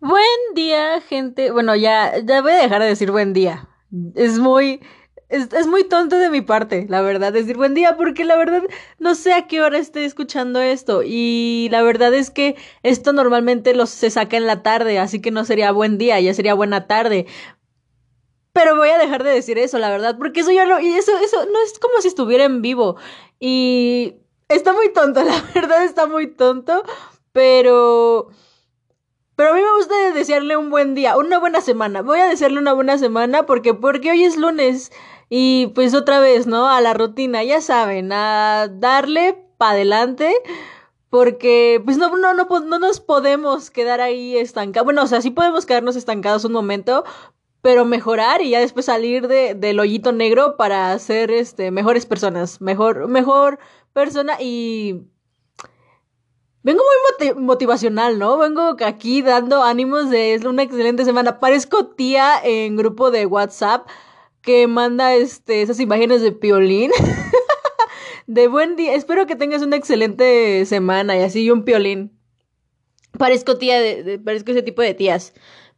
Buen día, gente. Bueno, ya, ya voy a dejar de decir buen día. Es muy, es, es, muy tonto de mi parte, la verdad, decir buen día, porque la verdad no sé a qué hora estoy escuchando esto. Y la verdad es que esto normalmente lo, se saca en la tarde, así que no sería buen día, ya sería buena tarde. Pero voy a dejar de decir eso, la verdad, porque eso ya lo, y eso, eso no es como si estuviera en vivo. Y está muy tonto, la verdad está muy tonto, pero... Pero a mí me gusta desearle un buen día, una buena semana. Voy a desearle una buena semana porque, porque hoy es lunes y pues otra vez, ¿no? A la rutina, ya saben, a darle para adelante porque pues no, no, no, no nos podemos quedar ahí estancados. Bueno, o sea, sí podemos quedarnos estancados un momento, pero mejorar y ya después salir de, del hoyito negro para ser este, mejores personas, mejor, mejor persona y Vengo muy motivacional, ¿no? Vengo aquí dando ánimos de es una excelente semana. Parezco tía en grupo de WhatsApp que manda este, esas imágenes de piolín. de buen día. Espero que tengas una excelente semana y así un piolín. Parezco tía de, parezco ese tipo de tías.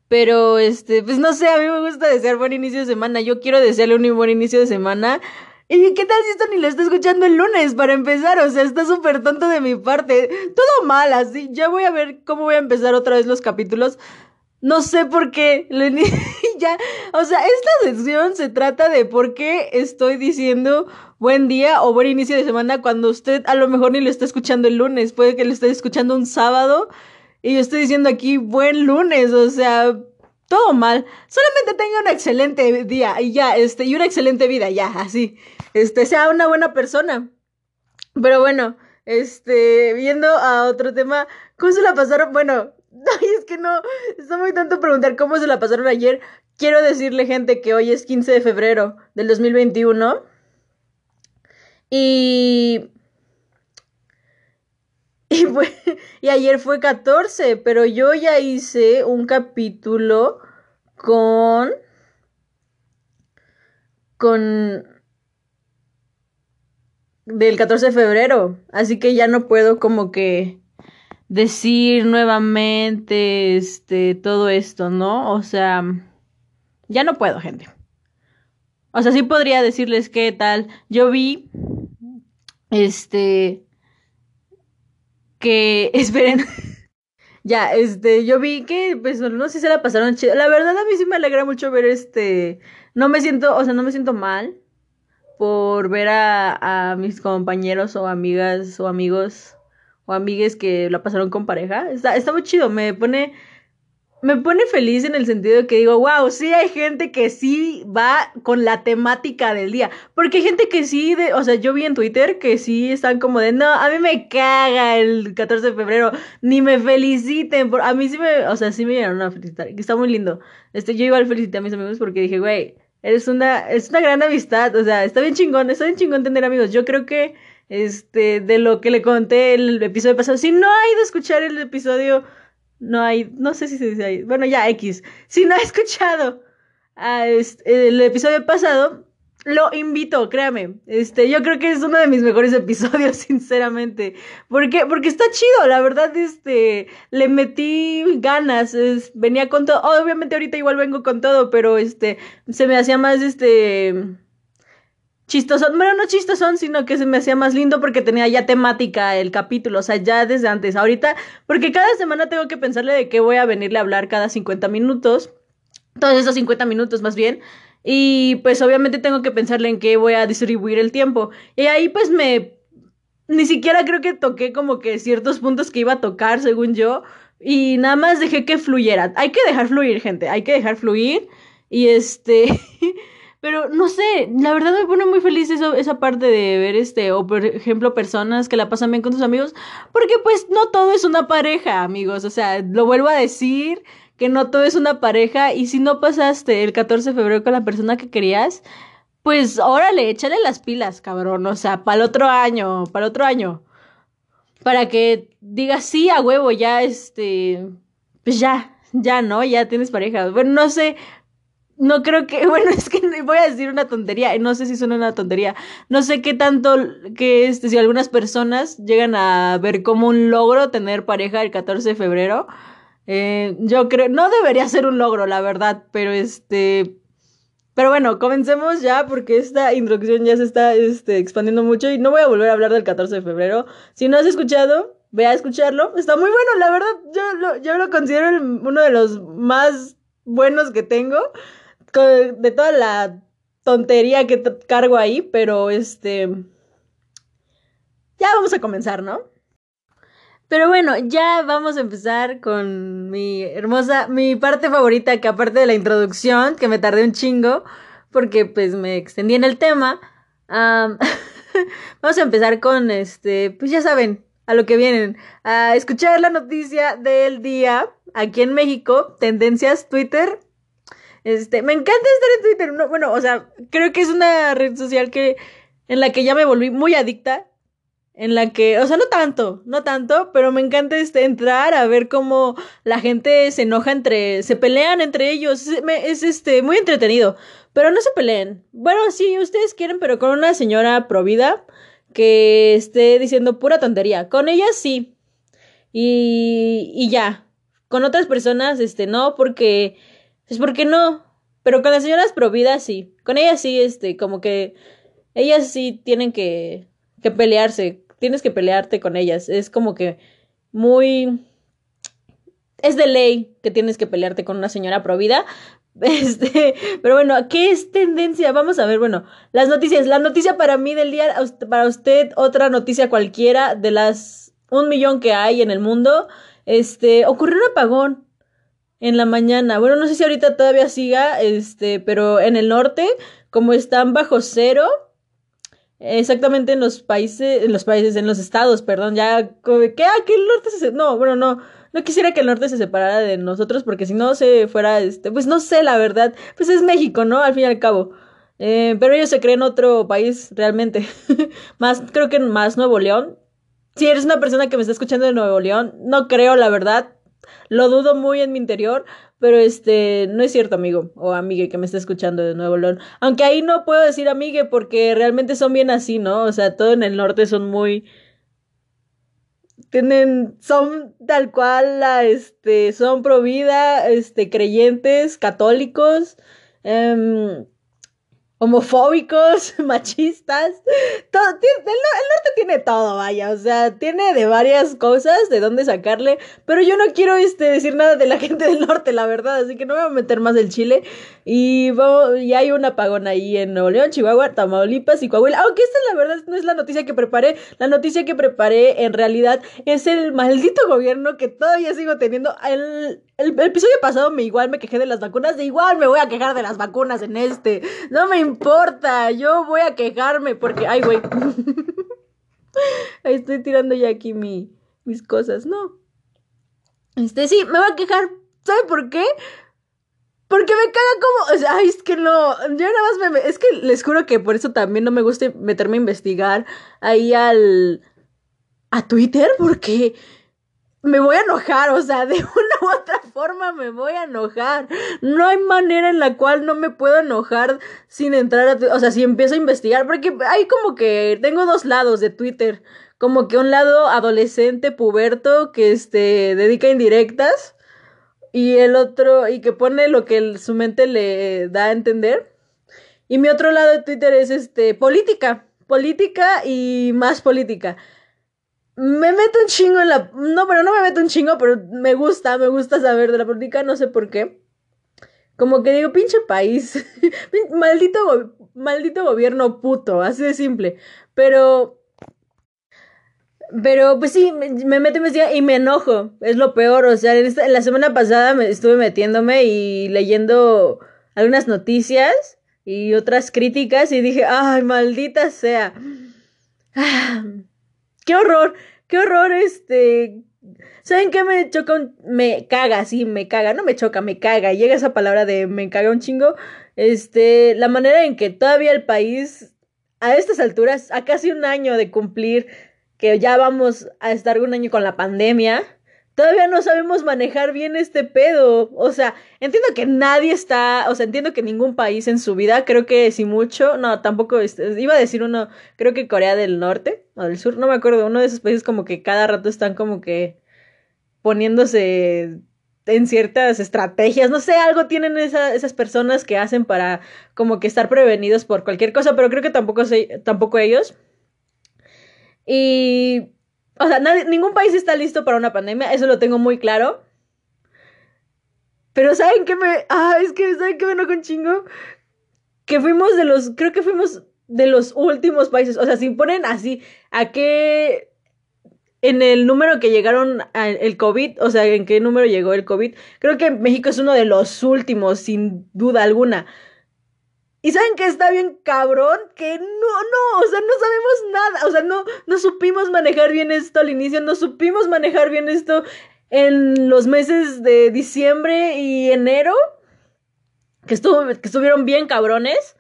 Pero este, pues no sé, a mí me gusta desear buen inicio de semana. Yo quiero desearle un buen inicio de semana ¿Y qué tal si esto ni lo está escuchando el lunes para empezar? O sea, está súper tonto de mi parte. Todo mal, así. Ya voy a ver cómo voy a empezar otra vez los capítulos. No sé por qué. ya, o sea, esta sección se trata de por qué estoy diciendo buen día o buen inicio de semana cuando usted a lo mejor ni lo está escuchando el lunes. Puede que lo esté escuchando un sábado y yo estoy diciendo aquí buen lunes. O sea, todo mal. Solamente tenga un excelente día y ya, este, y una excelente vida, ya, así este, sea una buena persona. Pero bueno, este, viendo a otro tema, ¿cómo se la pasaron? Bueno, ay, es que no, está muy tanto preguntar cómo se la pasaron ayer. Quiero decirle, gente, que hoy es 15 de febrero del 2021. Y... Y, y ayer fue 14, pero yo ya hice un capítulo con... Con del 14 de febrero. Así que ya no puedo como que decir nuevamente este todo esto, ¿no? O sea, ya no puedo, gente. O sea, sí podría decirles qué tal. Yo vi este que esperen. ya, este, yo vi que pues no sé si se la pasaron chido. La verdad a mí sí me alegra mucho ver este no me siento, o sea, no me siento mal por ver a, mis compañeros o amigas o amigos o amigues que la pasaron con pareja. Está, está muy chido, me pone, me pone feliz en el sentido de que digo, wow, sí hay gente que sí va con la temática del día. Porque hay gente que sí, de, o sea, yo vi en Twitter que sí están como de, no, a mí me caga el 14 de febrero, ni me feliciten. Por, a mí sí me, o sea, sí me llegaron a felicitar, que está muy lindo. Este, yo igual felicité a mis amigos porque dije, güey, Eres una, es una gran amistad, o sea, está bien chingón, está bien chingón tener amigos. Yo creo que, este, de lo que le conté el episodio pasado, si no ha ido a escuchar el episodio, no hay, no sé si se dice ahí, bueno, ya, X. Si no ha escuchado a el episodio pasado, lo invito, créame. Este, yo creo que es uno de mis mejores episodios, sinceramente. ¿Por qué? Porque está chido, la verdad, este, le metí ganas, venía con todo, obviamente ahorita igual vengo con todo, pero este, se me hacía más, este, chistosón, bueno, no chistosón, sino que se me hacía más lindo porque tenía ya temática el capítulo, o sea, ya desde antes, ahorita, porque cada semana tengo que pensarle de qué voy a venirle a hablar cada 50 minutos, todos esos 50 minutos más bien, y pues obviamente tengo que pensarle en qué voy a distribuir el tiempo. Y ahí pues me... Ni siquiera creo que toqué como que ciertos puntos que iba a tocar, según yo. Y nada más dejé que fluyera. Hay que dejar fluir, gente. Hay que dejar fluir. Y este... Pero no sé, la verdad me pone muy feliz eso, esa parte de ver este, o por ejemplo, personas que la pasan bien con sus amigos, porque pues no todo es una pareja, amigos, o sea, lo vuelvo a decir, que no todo es una pareja y si no pasaste el 14 de febrero con la persona que querías, pues órale, échale las pilas, cabrón, o sea, para el otro año, para el otro año. Para que digas, sí, a huevo, ya, este, pues ya, ya, ¿no? Ya tienes pareja. Bueno, no sé, no creo que, bueno, es que voy a decir una tontería, no sé si suena una tontería, no sé qué tanto que este, si algunas personas llegan a ver como un logro tener pareja el 14 de febrero, Eh, yo creo, no debería ser un logro, la verdad, pero este, pero bueno, comencemos ya porque esta introducción ya se está este, expandiendo mucho y no voy a volver a hablar del 14 de febrero. Si no has escuchado, ve a escucharlo. Está muy bueno, la verdad, yo lo, yo lo considero uno de los más buenos que tengo, de toda la tontería que cargo ahí, pero este... Ya vamos a comenzar, ¿no? Pero bueno, ya vamos a empezar con mi hermosa, mi parte favorita, que aparte de la introducción, que me tardé un chingo, porque pues me extendí en el tema. vamos a empezar con este, pues ya saben, a lo que vienen, a escuchar la noticia del día aquí en México, tendencias, Twitter. Este, me encanta estar en Twitter. bueno, o sea, creo que es una red social que en la que ya me volví muy adicta en la que, o sea, no tanto, no tanto, pero me encanta este, entrar a ver cómo la gente se enoja entre, se pelean entre ellos, es, este, muy entretenido, pero no se peleen. Bueno, sí, ustedes quieren, pero con una señora provida que esté diciendo pura tontería, con ella sí, y, y ya, con otras personas, este, no, porque, es porque no, pero con las señoras providas sí, con ellas sí, este, como que, ellas sí tienen que que pelearse, tienes que pelearte con ellas. Es como que muy... Es de ley que tienes que pelearte con una señora provida. Este, pero bueno, ¿qué es tendencia? Vamos a ver, bueno, las noticias. La noticia para mí del día, para usted, otra noticia cualquiera de las un millón que hay en el mundo. Este, ocurrió un apagón en la mañana. Bueno, no sé si ahorita todavía siga, este, pero en el norte, como están bajo cero, exactamente en los países, en los países, en los estados, perdón, ya, ¿qué? Ah, que el norte se, no, bueno, no, no quisiera que el norte se separara de nosotros porque si no se fuera, este, pues no sé, la verdad, pues es México, ¿no? Al fin y al cabo. Eh, pero ellos se creen otro país realmente. más, creo que más Nuevo León. Si eres una persona que me está escuchando de Nuevo León, no creo, la verdad. Lo dudo muy en mi interior, pero este, no es cierto, amigo o amigue que me está escuchando de Nuevo León. Aunque ahí no puedo decir amigue porque realmente son bien así, ¿no? O sea, todo en el norte son muy tienen, son tal cual, la, este, son pro vida, este, creyentes, católicos, eh, homofóbicos, machistas. Todo, el, norte tiene todo, vaya. O sea, tiene de varias cosas de dónde sacarle. Pero yo no quiero este, decir nada de la gente del norte, la verdad. Así que no me voy a meter más del Chile. Y, vamos, y hay un apagón ahí en Nuevo León, Chihuahua, Tamaulipas y Coahuila. Aunque esta, la verdad, no es la noticia que preparé. La noticia que preparé, en realidad, es el maldito gobierno que todavía sigo teniendo. El, el, episodio pasado me igual me quejé de las vacunas. De igual me voy a quejar de las vacunas en este. No me importa, yo voy a quejarme porque, ay, güey. Estoy tirando ya aquí mi, mis cosas, no. Este, sí, me voy a quejar. ¿Sabe por qué? Porque me caga como, o sea, ay, es que no, yo nada más me, es que les juro que por eso también no me gusta meterme a investigar ahí al, a Twitter, porque me voy a enojar, o sea, de una u otra forma me voy a enojar. No hay manera en la cual no me puedo enojar sin entrar a, o sea, si empiezo a investigar, porque hay como que tengo dos lados de Twitter, como que un lado adolescente puberto que este dedica indirectas y el otro y que pone lo que su mente le da a entender. Y mi otro lado de Twitter es este política, política y más política me meto un chingo en la... No, pero no me meto un chingo, pero me gusta, me gusta saber de la política, no sé por qué. Como que digo, pinche país, maldito, maldito gobierno puto, así de simple. Pero... Pero pues sí, me, meto y y me enojo, es lo peor, o sea, en, la semana pasada me estuve metiéndome y leyendo algunas noticias y otras críticas y dije, ay, maldita sea. Qué horror, qué horror, este... ¿Saben qué me choca? Me caga, sí, me caga, no me choca, me caga. Llega esa palabra de me caga un chingo. Este, la manera en que todavía el país, a estas alturas, a casi un año de cumplir, que ya vamos a estar un año con la pandemia, todavía no sabemos manejar bien este pedo. O sea, entiendo que nadie está, o sea, entiendo que ningún país en su vida, creo que si mucho, no, tampoco, este, iba a decir uno, creo que Corea del Norte o del Sur, no me acuerdo, uno de esos países como que cada rato están como que poniéndose en ciertas estrategias, no sé, algo tienen esas personas que hacen para como que estar prevenidos por cualquier cosa, pero creo que tampoco, tampoco ellos. Y, o sea, ningún país está listo para una pandemia, eso lo tengo muy claro. Pero ¿saben qué me... Ah, es que ¿saben qué me enojo un chingo? Que fuimos de los... Creo que fuimos de los últimos países. O sea, si ponen así, ¿a qué... En el número que llegaron el COVID, o sea, ¿en qué número llegó el COVID? Creo que México es uno de los últimos, sin duda alguna. Y saben que está bien cabrón, que no, no, o sea, no sabemos nada, o sea, no, no supimos manejar bien esto al inicio, no supimos manejar bien esto en los meses de diciembre y enero, que, estuvo, que estuvieron bien cabrones,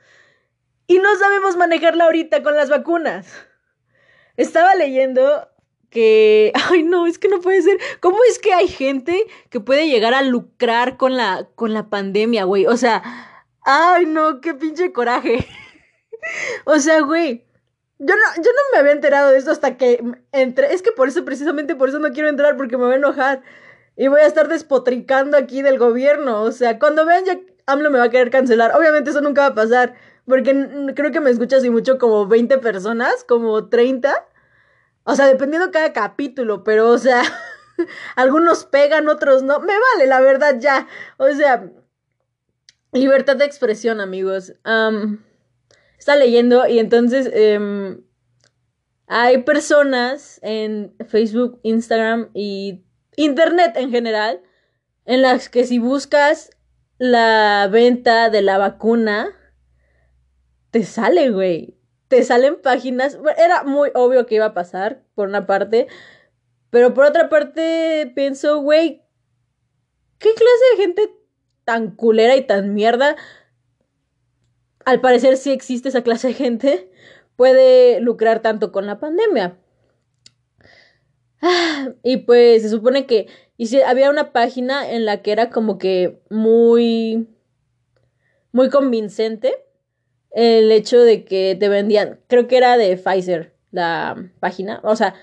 y no sabemos manejarla ahorita con las vacunas. Estaba leyendo que, ay no, es que no puede ser. ¿Cómo es que hay gente que puede llegar a lucrar con la, con la pandemia, güey? O sea, ay no, qué pinche coraje. o sea, güey, yo no, yo no me había enterado de esto hasta que entré. Es que por eso, precisamente por eso no quiero entrar, porque me voy a enojar. Y voy a estar despotricando aquí del gobierno. O sea, cuando vean ya AMLO me va a querer cancelar. Obviamente eso nunca va a pasar. Porque creo que me escuchas y mucho como 20 personas, como 30. O sea, dependiendo cada capítulo, pero o sea, algunos pegan, otros no. Me vale, la verdad, ya. O sea, libertad de expresión, amigos está leyendo y entonces em, hay personas en Facebook, Instagram y Internet en general en las que si buscas la venta de la vacuna, te sale, güey. Te salen páginas. Era muy obvio que iba a pasar, por una parte. Pero por otra parte, pienso, güey, ¿qué clase de gente tan culera y tan mierda al parecer sí existe esa clase de gente, puede lucrar tanto con la pandemia. Y pues se supone que había una página en la que era como que muy, muy convincente el hecho de que te vendían, creo que era de Pfizer la página, o sea,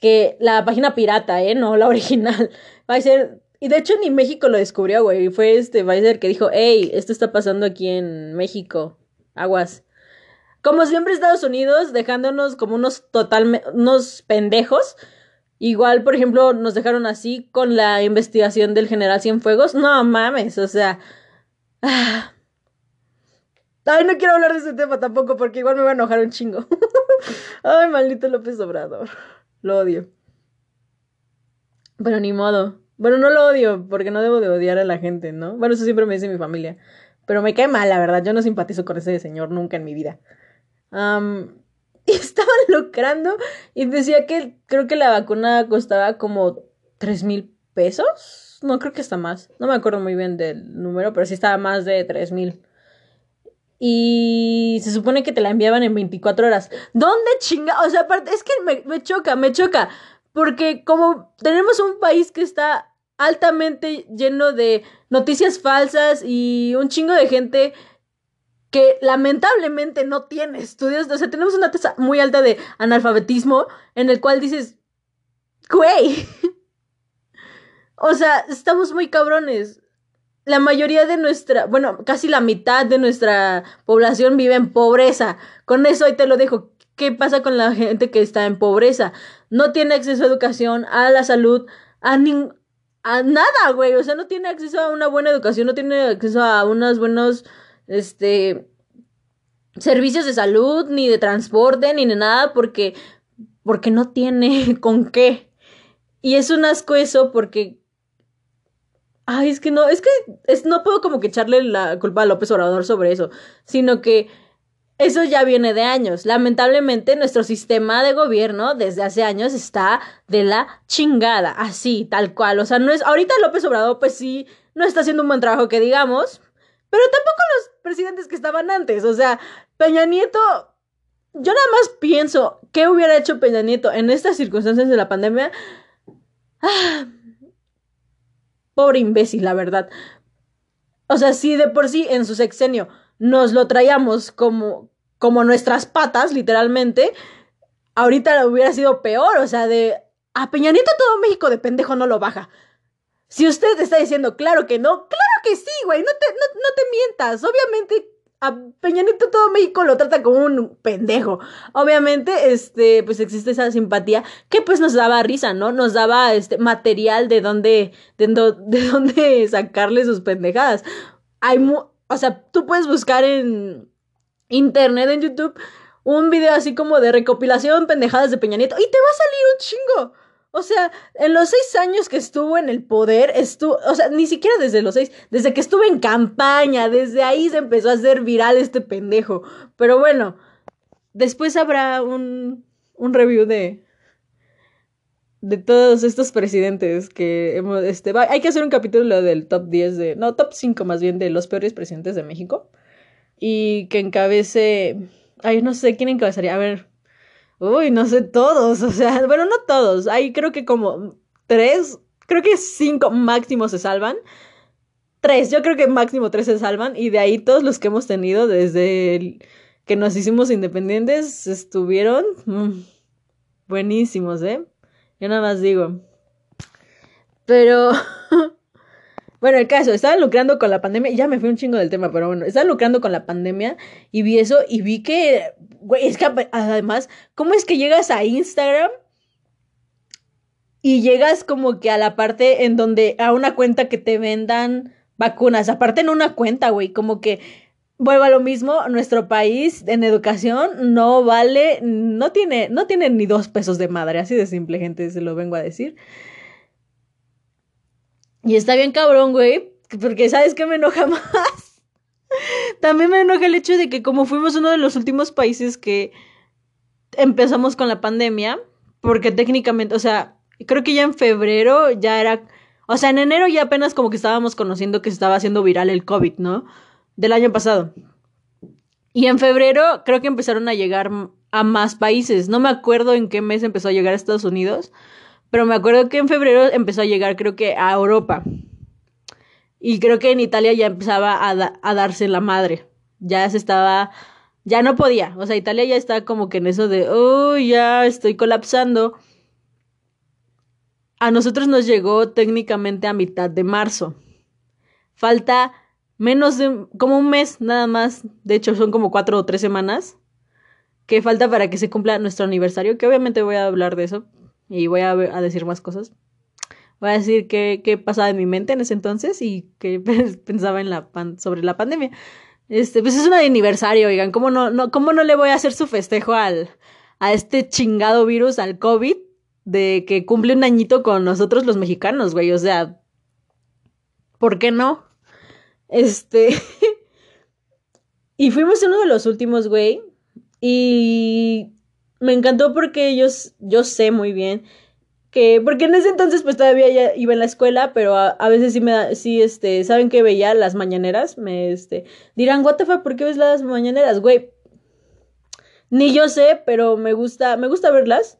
que la página pirata, ¿eh? No la original. Pfizer y de hecho ni México lo descubrió, güey. Fue este Pfizer que dijo, hey, esto está pasando aquí en México. Aguas. Como siempre Estados Unidos, dejándonos como unos total, unos pendejos. Igual, por ejemplo, nos dejaron así con la investigación del general Cienfuegos. No mames, o sea. Ah. Ay, no quiero hablar de ese tema tampoco porque igual me va a enojar un chingo. Ay, maldito López Obrador. Lo odio. Pero ni modo. Bueno, no lo odio porque no debo de odiar a la gente, ¿no? Bueno, eso siempre me dice mi familia. Pero me cae mal, la verdad. Yo no simpatizo con ese señor nunca en mi vida. y estaban lucrando y decía que creo que la vacuna costaba como tres mil pesos. No, creo que está más. No me acuerdo muy bien del número, pero sí estaba más de tres mil. Y se supone que te la enviaban en 24 horas. ¿Dónde chinga? O sea, aparte, es que me choca, me choca. Porque como tenemos un país que está altamente lleno de noticias falsas y un chingo de gente que lamentablemente no tiene estudios. O sea, tenemos una tasa muy alta de analfabetismo en el cual dices, güey. o sea, estamos muy cabrones. La mayoría de nuestra, bueno, casi la mitad de nuestra población vive en pobreza. Con eso ahí te lo dejo. ¿Qué pasa con la gente que está en pobreza? No tiene acceso a educación, a la salud, a, ningún a nada, güey. O sea, no tiene acceso a una buena educación, no tiene acceso a unos buenos, este, servicios de salud, ni de transporte, ni de nada, porque, porque no tiene con qué. Y es un asco eso porque... Ay, es que no, es que es, no puedo como que echarle la culpa a López Obrador sobre eso, sino que eso ya viene de años. Lamentablemente nuestro sistema de gobierno desde hace años está de la chingada, así, tal cual. O sea, no es... Ahorita López Obrador pues sí, no está haciendo un buen trabajo que digamos, pero tampoco los presidentes que estaban antes. O sea, Peña Nieto... Yo nada más pienso, ¿qué hubiera hecho Peña Nieto en estas circunstancias de la pandemia? Ah, pobre imbécil, la verdad. O sea, si de por sí en su sexenio nos lo traíamos como, como nuestras patas, literalmente, ahorita hubiera sido peor, o sea, de a Peña Nieto todo México de pendejo no lo baja. Si usted está diciendo, claro que no, claro que sí, güey, no te, no, no te mientas. Obviamente a Peña Nieto todo México lo trata como un pendejo. Obviamente, este, pues existe esa simpatía que pues nos daba risa, ¿no? Nos daba este material de dónde, de, de dónde sacarle sus pendejadas. Hay, o sea, tú puedes buscar en internet, en YouTube, un video así como de recopilación pendejadas de Peña Nieto y te va a salir un chingo. O sea, en los seis años que estuvo en el poder, estuvo, o sea, ni siquiera desde los seis, desde que estuvo en campaña, desde ahí se empezó a hacer viral este pendejo. Pero bueno, después habrá un, un review de, de todos estos presidentes que hemos, este, hay que hacer un capítulo del top 10 de, no, top 5 más bien de los peores presidentes de México. Y que encabece, ay, no sé quién encabezaría, a ver, Uy, no sé todos, o sea, bueno, no todos, hay creo que como tres, creo que cinco máximo se salvan. Tres, yo creo que máximo tres se salvan y de ahí todos los que hemos tenido desde que nos hicimos independientes estuvieron mm, buenísimos, ¿eh? Yo nada más digo. Pero Bueno, el caso, estaba lucrando con la pandemia, ya me fui un chingo del tema, pero bueno, estaba lucrando con la pandemia y vi eso y vi que, güey, es que además, ¿cómo es que llegas a Instagram y llegas como que a la parte en donde, a una cuenta que te vendan vacunas, aparte en una cuenta, güey, como que vuelvo a lo mismo, nuestro país en educación no vale, no tiene, no tiene ni dos pesos de madre, así de simple, gente, se lo vengo a decir. Y está bien cabrón, güey, porque ¿sabes qué me enoja más? También me enoja el hecho de que como fuimos uno de los últimos países que empezamos con la pandemia, porque técnicamente, o sea, creo que ya en febrero ya era, o sea, en enero ya apenas como que estábamos conociendo que se estaba haciendo viral el COVID, ¿no? Del año pasado. Y en febrero creo que empezaron a llegar a más países. No me acuerdo en qué mes empezó a llegar a Estados Unidos, pero me acuerdo que en febrero empezó a llegar, creo que a Europa. Y creo que en Italia ya empezaba a, darse la madre. Ya se estaba. Ya no podía. O sea, Italia ya está como que en eso de. Oh, ya estoy colapsando. A nosotros nos llegó técnicamente a mitad de marzo. Falta menos de. como un mes nada más. De hecho, son como cuatro o tres semanas. Que falta para que se cumpla nuestro aniversario. Que obviamente voy a hablar de eso y voy a, decir más cosas. Voy a decir qué, qué, pasaba en mi mente en ese entonces y qué pensaba en la sobre la pandemia. Este, pues es un aniversario, oigan, ¿cómo no, no, ¿cómo no le voy a hacer su festejo al, a este chingado virus, al COVID, de que cumple un añito con nosotros los mexicanos, güey? O sea, ¿por qué no? Este. y fuimos uno de los últimos, güey. Y me encantó porque ellos, yo sé muy bien que, porque en ese entonces pues todavía ya iba en la escuela, pero a, veces sí me da, sí, este, saben que veía las mañaneras, me, este, dirán, what the fuck, ¿por qué ves las mañaneras, güey? Ni yo sé, pero me gusta, me gusta verlas.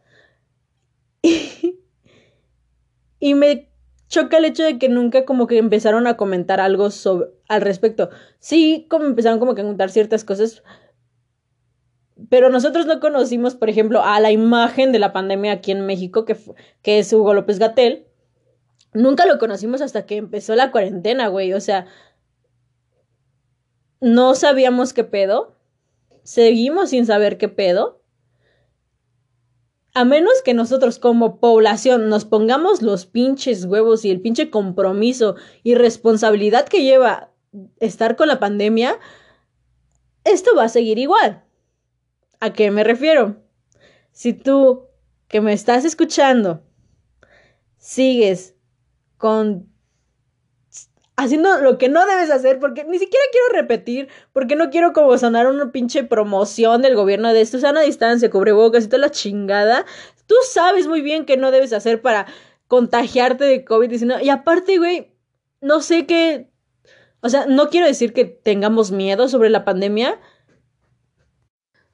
y me choca el hecho de que nunca como que empezaron a comentar algo sobre, al respecto. Sí, como empezaron como que a contar ciertas cosas, pero nosotros no conocimos, por ejemplo, a la imagen de la pandemia aquí en México, que, que es Hugo López Gatel. Nunca lo conocimos hasta que empezó la cuarentena, güey. O sea, no sabíamos qué pedo. Seguimos sin saber qué pedo. A menos que nosotros como población nos pongamos los pinches huevos y el pinche compromiso y responsabilidad que lleva estar con la pandemia, esto va a seguir igual. ¿A qué me refiero? Si tú que me estás escuchando sigues con haciendo lo que no debes hacer, porque ni siquiera quiero repetir, porque no quiero como sonar una pinche promoción del gobierno de esto, sana distancia, cubrebocas y toda la chingada. Tú sabes muy bien que no debes hacer para contagiarte de COVID-19. Y aparte, güey, no sé qué. O sea, no quiero decir que tengamos miedo sobre la pandemia,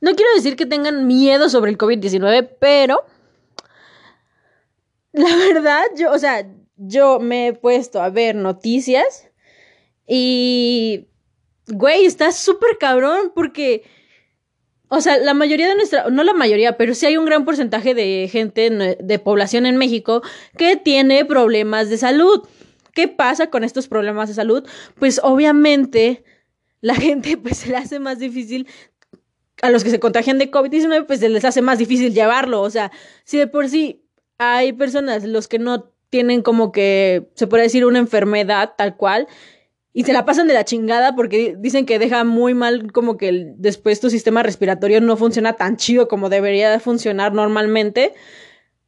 no quiero decir que tengan miedo sobre el COVID-19, pero la verdad, yo, o sea, yo me he puesto a ver noticias y, güey, está súper cabrón porque, o sea, la mayoría de nuestra, no la mayoría, pero sí hay un gran porcentaje de gente, de población en México que tiene problemas de salud ¿qué pasa con estos problemas de salud? Pues obviamente la gente pues se le hace más difícil a los que se contagian de COVID-19 pues se les hace más difícil llevarlo, o sea, si de por sí hay personas los que no tienen como que se puede decir una enfermedad tal cual y se la pasan de la chingada porque dicen que deja muy mal como que el, después tu sistema respiratorio no funciona tan chido como debería de funcionar normalmente,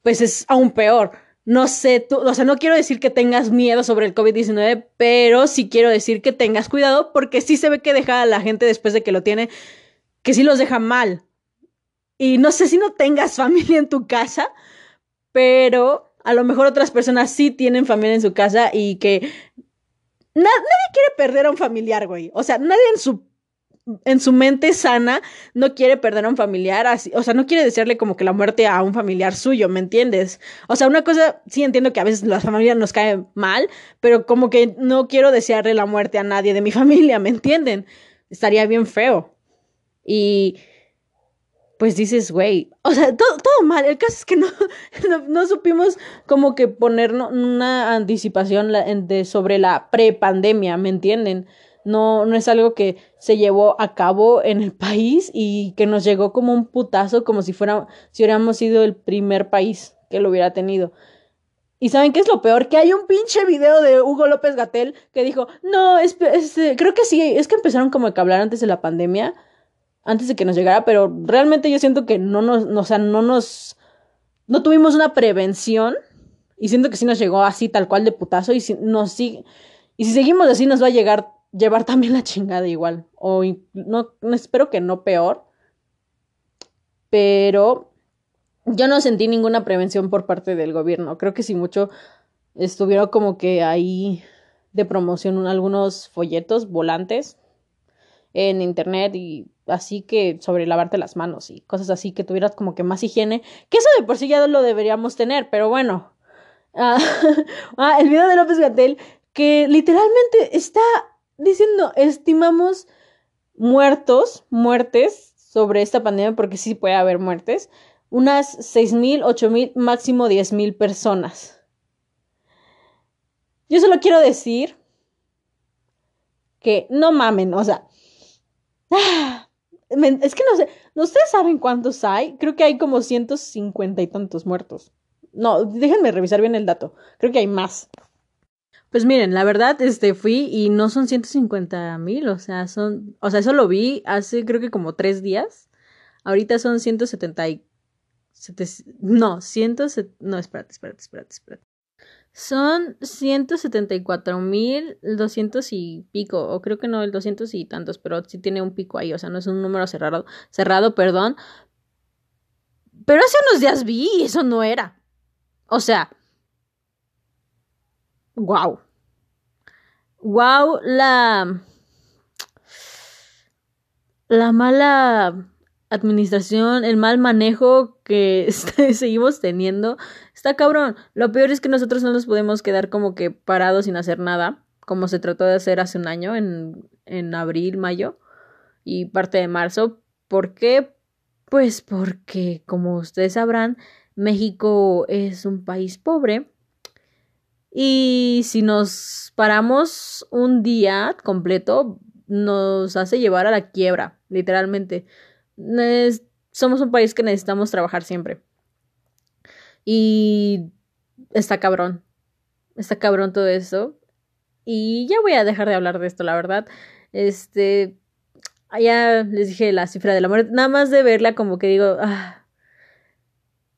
pues es aún peor. No sé, tú, o sea, no quiero decir que tengas miedo sobre el COVID-19, pero sí quiero decir que tengas cuidado porque sí se ve que deja a la gente después de que lo tiene, que sí los deja mal. Y no sé si no tengas familia en tu casa, pero a lo mejor otras personas sí tienen familia en su casa y que nadie quiere perder a un familiar, güey. O sea, nadie en su en su mente sana no quiere perder a un familiar, así, o sea, no quiere desearle como que la muerte a un familiar suyo, ¿me entiendes? O sea, una cosa, sí entiendo que a veces la familia nos cae mal, pero como que no quiero desearle la muerte a nadie de mi familia, ¿me entienden? Estaría bien feo. Y pues dices, güey, o sea, todo, todo, mal. El caso es que no, no, supimos como que poner una anticipación de, sobre la prepandemia, ¿me entienden? No, no es algo que se llevó a cabo en el país y que nos llegó como un putazo, como si fuera, si hubiéramos sido el primer país que lo hubiera tenido. ¿Y saben qué es lo peor? Que hay un pinche video de Hugo López Gatel que dijo, no, es, creo que sí, es que empezaron como a hablar antes de la pandemia antes de que nos llegara, pero realmente yo siento que no nos, o sea, no nos, no tuvimos una prevención y siento que sí nos llegó así tal cual de putazo y si nos sigue, y si seguimos así nos va a llegar, llevar también la chingada igual, o no, espero que no peor, pero yo no sentí ninguna prevención por parte del gobierno, creo que si mucho estuvieron como que ahí de promoción algunos folletos, volantes en internet y así que sobre lavarte las manos y cosas así que tuvieras como que más higiene, que eso de por sí ya lo deberíamos tener, pero bueno. ah, ah el video de López Gatel que literalmente está diciendo, estimamos muertos, muertes sobre esta pandemia, porque sí puede haber muertes, unas seis mil, ocho mil, máximo diez mil personas. Yo solo quiero decir que no mamen, o sea, es que no sé, ¿ustedes saben cuántos hay? Creo que hay como 150 y tantos muertos. No, déjenme revisar bien el dato. Creo que hay más. Pues miren, la verdad, este, fui y no son 150 mil, o sea, son, o sea, eso lo vi hace creo que como tres días. Ahorita son 170 y... no, 100, no, espérate, espérate, espérate, espérate. Son 174 mil 200 y pico, o creo que no, el 200 y tantos, pero sí tiene un pico ahí, o sea, no es un número cerrado, cerrado, perdón. Pero hace unos días vi y eso no era. O sea, wow. Wow, la... La mala administración, el mal manejo que seguimos teniendo, está cabrón. Lo peor es que nosotros no nos podemos quedar como que parados sin hacer nada, como se trató de hacer hace un año, en, en abril, mayo y parte de marzo. ¿Por qué? Pues porque, como ustedes sabrán, México es un país pobre. Y si nos paramos un día completo, nos hace llevar a la quiebra, literalmente somos un país que necesitamos trabajar siempre. Y está cabrón. Está cabrón todo eso. Y ya voy a dejar de hablar de esto, la verdad. Este. Ya les dije la cifra de la muerte. Nada más de verla, como que digo. Ah.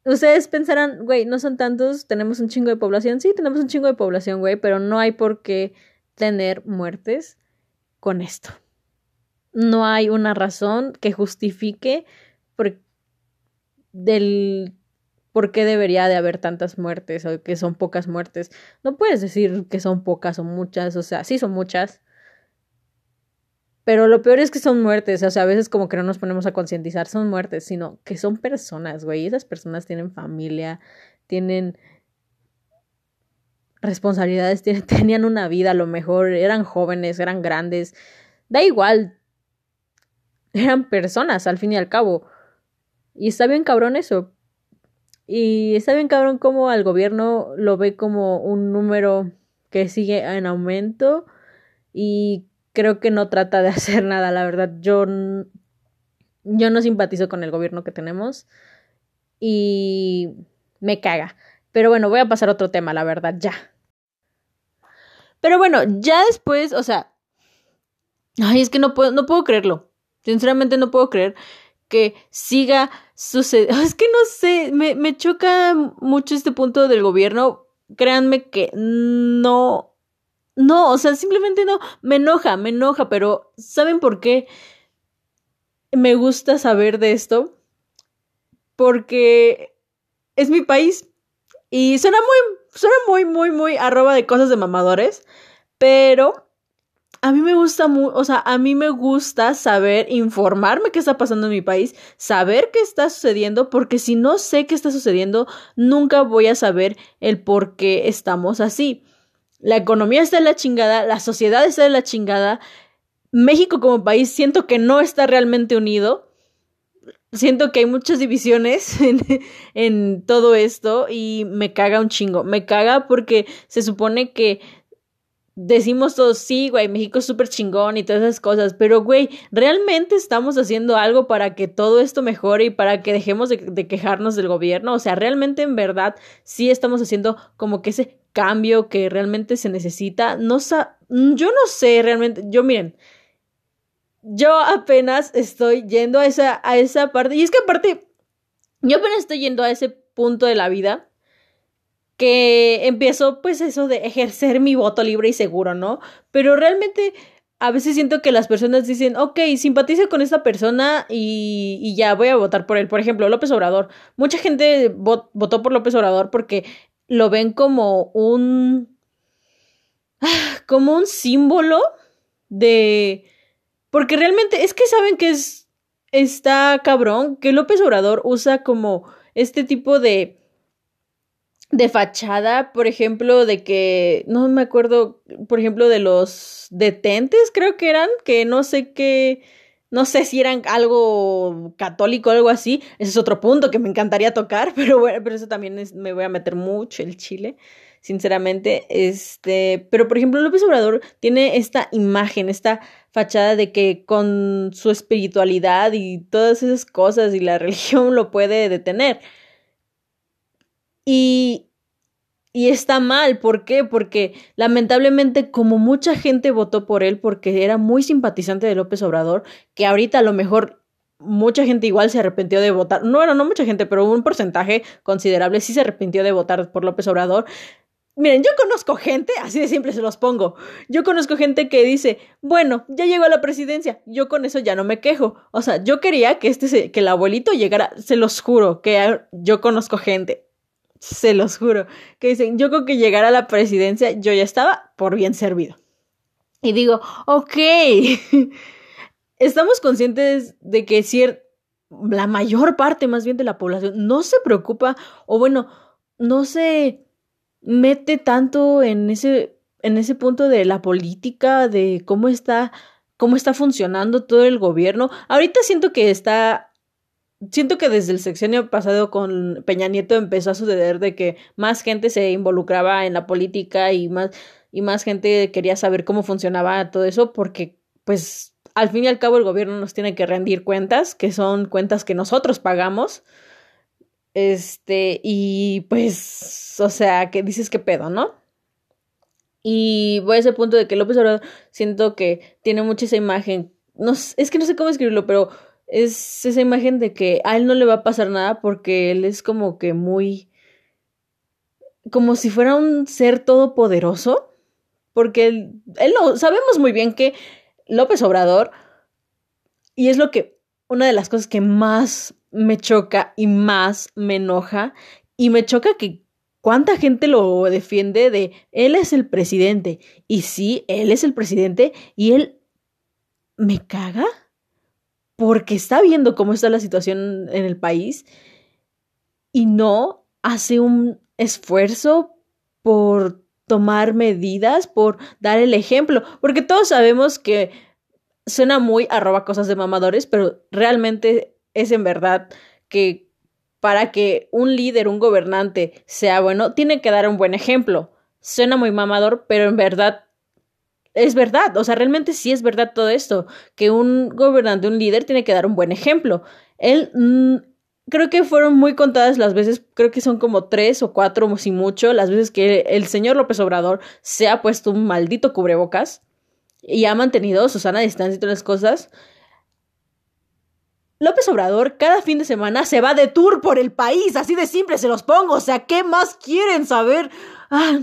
Ustedes pensarán, güey, no son tantos, tenemos un chingo de población. Sí, tenemos un chingo de población, güey, pero no hay por qué tener muertes con esto no hay una razón que justifique por, del por qué debería de haber tantas muertes o que son pocas muertes. No puedes decir que son pocas o muchas, o sea, sí son muchas. Pero lo peor es que son muertes, o sea, a veces como que no nos ponemos a concientizar, son muertes, sino que son personas, güey. Esas personas tienen familia, tienen responsabilidades, tenían una vida a lo mejor, eran jóvenes, eran grandes. Da igual, eran personas al fin y al cabo. Y está bien cabrón eso. Y está bien cabrón como al gobierno lo ve como un número que sigue en aumento y creo que no trata de hacer nada, la verdad. Yo, yo no simpatizo con el gobierno que tenemos y me caga. Pero bueno, voy a pasar a otro tema, la verdad, ya. Pero bueno, ya después, o sea, ay, es que no puedo, no puedo creerlo. Sinceramente no puedo creer que siga sucediendo. Es que no sé, me, me choca mucho este punto del gobierno. Créanme que no, no, o sea, simplemente no, me enoja, me enoja, pero ¿saben por qué me gusta saber de esto? Porque es mi país y suena muy, suena muy, muy, muy arroba de cosas de mamadores, pero a mí me gusta, o sea, a mí me gusta saber, informarme qué está pasando en mi país, saber qué está sucediendo, porque si no sé qué está sucediendo, nunca voy a saber el por qué estamos así. La economía está en la chingada, la sociedad está en la chingada, México como país siento que no está realmente unido. Siento que hay muchas divisiones en, en todo esto y me caga un chingo. Me caga porque se supone que decimos todos, sí, güey, México es súper chingón y todas esas cosas, pero, güey, ¿realmente estamos haciendo algo para que todo esto mejore y para que dejemos de, de, quejarnos del gobierno? O sea, ¿realmente en verdad sí estamos haciendo como que ese cambio que realmente se necesita? No sa yo no sé realmente, yo miren, yo apenas estoy yendo a esa, a esa parte, y es que aparte, yo apenas estoy yendo a ese punto de la vida que empiezo pues eso de ejercer mi voto libre y seguro, ¿no? Pero realmente a veces siento que las personas dicen, ok, simpatizo con esta persona y, y, ya voy a votar por él. Por ejemplo, López Obrador. Mucha gente votó por López Obrador porque lo ven como un... como un símbolo de... Porque realmente es que saben que es... está cabrón, que López Obrador usa como este tipo de de fachada, por ejemplo, de que, no me acuerdo, por ejemplo, de los detentes, creo que eran, que no sé qué, no sé si eran algo católico o algo así, ese es otro punto que me encantaría tocar, pero bueno, pero eso también es, me voy a meter mucho el chile, sinceramente, este, pero por ejemplo, López Obrador tiene esta imagen, esta fachada de que con su espiritualidad y todas esas cosas y la religión lo puede detener. Y, y está mal, ¿por qué? Porque lamentablemente como mucha gente votó por él porque era muy simpatizante de López Obrador, que ahorita a lo mejor mucha gente igual se arrepintió de votar, no era no mucha gente, pero un porcentaje considerable sí se arrepintió de votar por López Obrador. Miren, yo conozco gente, así de simple se los pongo. Yo conozco gente que dice, bueno, ya llegó a la presidencia, yo con eso ya no me quejo. O sea, yo quería que este que el abuelito llegara, se los juro, que yo conozco gente se los juro, que dicen, yo creo que llegar a la presidencia yo ya estaba por bien servido. Y digo, ok, estamos conscientes de que la mayor parte más bien de la población no se preocupa o bueno, no se mete tanto en ese, en ese punto de la política, de cómo está, cómo está funcionando todo el gobierno. Ahorita siento que está siento que desde el sexenio pasado con Peña Nieto empezó a suceder de que más gente se involucraba en la política y más y más gente quería saber cómo funcionaba todo eso porque pues al fin y al cabo el gobierno nos tiene que rendir cuentas, que son cuentas que nosotros pagamos. Este, y pues, o sea, que dices qué pedo, ¿no? Y voy a ese punto de que López Obrador siento que tiene mucha esa imagen. No, es que no sé cómo escribirlo, pero es esa imagen de que a él no le va a pasar nada porque él es como que muy como si fuera un ser todopoderoso, porque él, él no, sabemos muy bien que López Obrador, y es lo que, una de las cosas que más me choca y más me enoja, y me choca que cuánta gente lo defiende de, él es el presidente, y sí, él es el presidente, y él me caga porque está viendo cómo está la situación en el país y no hace un esfuerzo por tomar medidas, por dar el ejemplo, porque todos sabemos que suena muy arroba cosas de mamadores, pero realmente es en verdad que para que un líder, un gobernante sea bueno, tiene que dar un buen ejemplo. suena muy mamador, pero en verdad es verdad, o sea, realmente sí es verdad todo esto, que un gobernante, un líder tiene que dar un buen ejemplo. Él, mm, creo que fueron muy contadas las veces, creo que son como tres o cuatro, si mucho, las veces que el señor López Obrador se ha puesto un maldito cubrebocas y ha mantenido su sana distancia y todas las cosas. López Obrador cada fin de semana se va de tour por el país, así de simple se los pongo, o sea, ¿qué más quieren saber? Ah,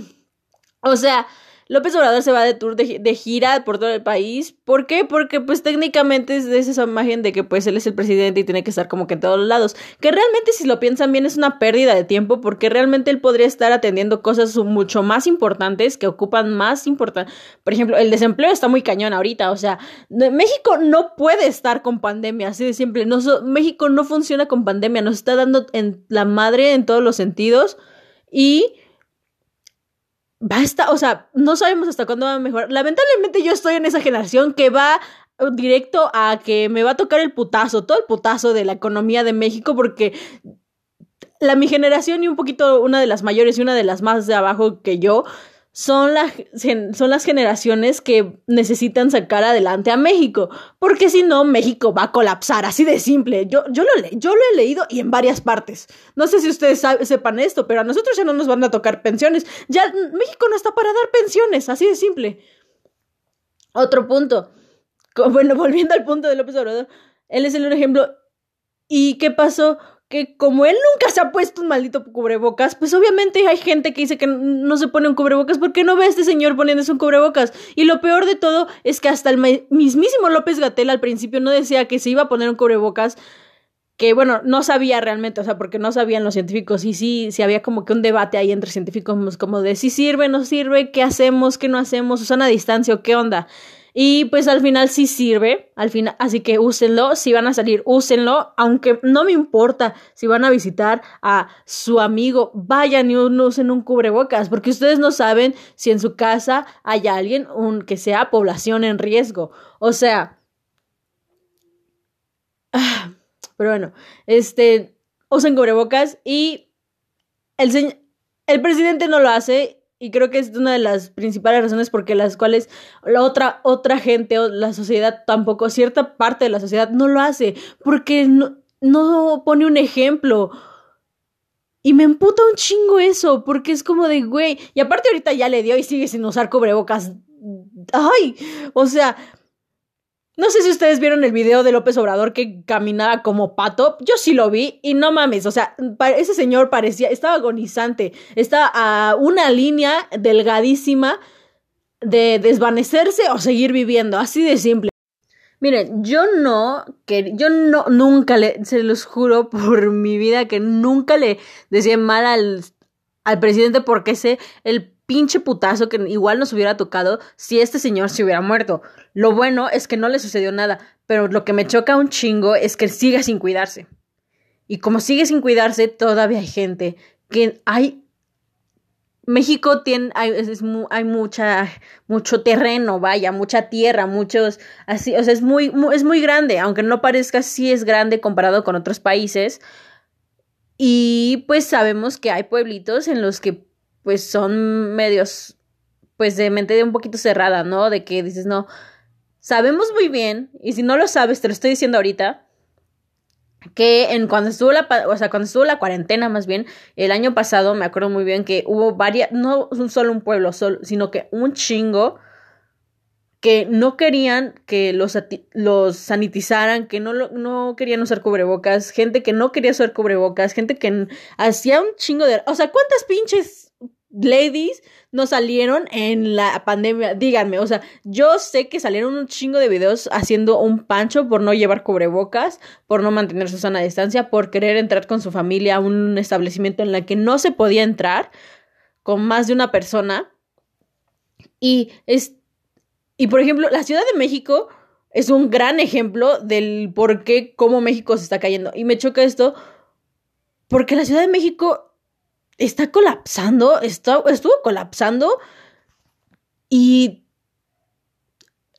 o sea, López Obrador se va de tour de, gira por todo el país. ¿Por qué? Porque pues técnicamente es esa imagen de que pues él es el presidente y tiene que estar como que en todos lados. Que realmente si lo piensan bien es una pérdida de tiempo porque realmente él podría estar atendiendo cosas mucho más importantes que ocupan más importancia. Por ejemplo, el desempleo está muy cañón ahorita. O sea, México no puede estar con pandemia, así de simple. No, México no funciona con pandemia, nos está dando en la madre en todos los sentidos. Y basta, o sea, no sabemos hasta cuándo va a mejorar. Lamentablemente yo estoy en esa generación que va directo a que me va a tocar el putazo, todo el putazo de la economía de México porque la mi generación y un poquito una de las mayores y una de las más de abajo que yo son, son las generaciones que necesitan sacar adelante a México, porque si no, México va a colapsar, así de simple. Yo, yo, lo, yo lo he leído y en varias partes. No sé si ustedes sepan esto, pero a nosotros ya no nos van a tocar pensiones. Ya México no está para dar pensiones, así de simple. Otro punto. Bueno, volviendo al punto de López Obrador, él es el ejemplo. ¿Y qué pasó que como él nunca se ha puesto un maldito cubrebocas, pues obviamente hay gente que dice que no se pone un cubrebocas porque no ve a este señor poniéndose un cubrebocas. Y lo peor de todo es que hasta el mismísimo López Gatel al principio no decía que se iba a poner un cubrebocas, que bueno, no sabía realmente, o sea, porque no sabían los científicos y sí, sí había como que un debate ahí entre científicos como de si sirve, no sirve, qué hacemos, qué no hacemos, usan a distancia o qué onda. Y pues al final sí sirve, al final, así que úsenlo, si van a salir, úsenlo, aunque no me importa si van a visitar a su amigo, vayan y usen un cubrebocas, porque ustedes no saben si en su casa hay alguien que sea población en riesgo. O sea, pero bueno, este, usen cubrebocas y el, el presidente no lo hace y creo que es una de las principales razones porque las cuales la otra, otra gente o la sociedad tampoco, cierta parte de la sociedad no lo hace, porque no, no pone un ejemplo. Y me emputa un chingo eso, porque es como de, güey, y aparte ahorita ya le dio y sigue sin usar cubrebocas. Ay, o sea, no sé si ustedes vieron el video de López Obrador que caminaba como pato. Yo sí lo vi y no mames, o sea, ese señor parecía, estaba agonizante, estaba a una línea delgadísima de desvanecerse o seguir viviendo, así de simple. Miren, yo no, que yo no, nunca le, se los juro por mi vida que nunca le decía mal al, al presidente porque sé el pinche putazo que igual nos hubiera tocado si este señor se hubiera muerto. Lo bueno es que no le sucedió nada, pero lo que me choca un chingo es que siga sin cuidarse. Y como sigue sin cuidarse, todavía hay gente que hay México tiene, hay, hay, mucha, mucho terreno, vaya, mucha tierra, muchos, así, o sea, es muy, es muy grande, aunque no parezca, sí es grande comparado con otros países. Y pues sabemos que hay pueblitos en los que pues son medios, pues de mente un poquito cerrada, ¿no? De que dices, no, sabemos muy bien, y si no lo sabes, te lo estoy diciendo ahorita, que en cuando estuvo la, o sea, cuando estuvo la cuarentena más bien, el año pasado me acuerdo muy bien que hubo varias, no solo un pueblo, solo, sino que un chingo que no querían que los, los sanitizaran, que no, no querían usar cubrebocas, gente que no quería usar cubrebocas, gente que hacía un chingo de... O sea, ¿cuántas pinches ladies no salieron en la pandemia. Díganme, o sea, yo sé que salieron un chingo de videos haciendo un pancho por no llevar cubrebocas, por no mantener su sana distancia, por querer entrar con su familia a un establecimiento en el que no se podía entrar con más de una persona. Y es y por ejemplo, la Ciudad de México es un gran ejemplo del por qué cómo México se está cayendo. Y me choca esto porque la Ciudad de México está colapsando, está, estuvo colapsando y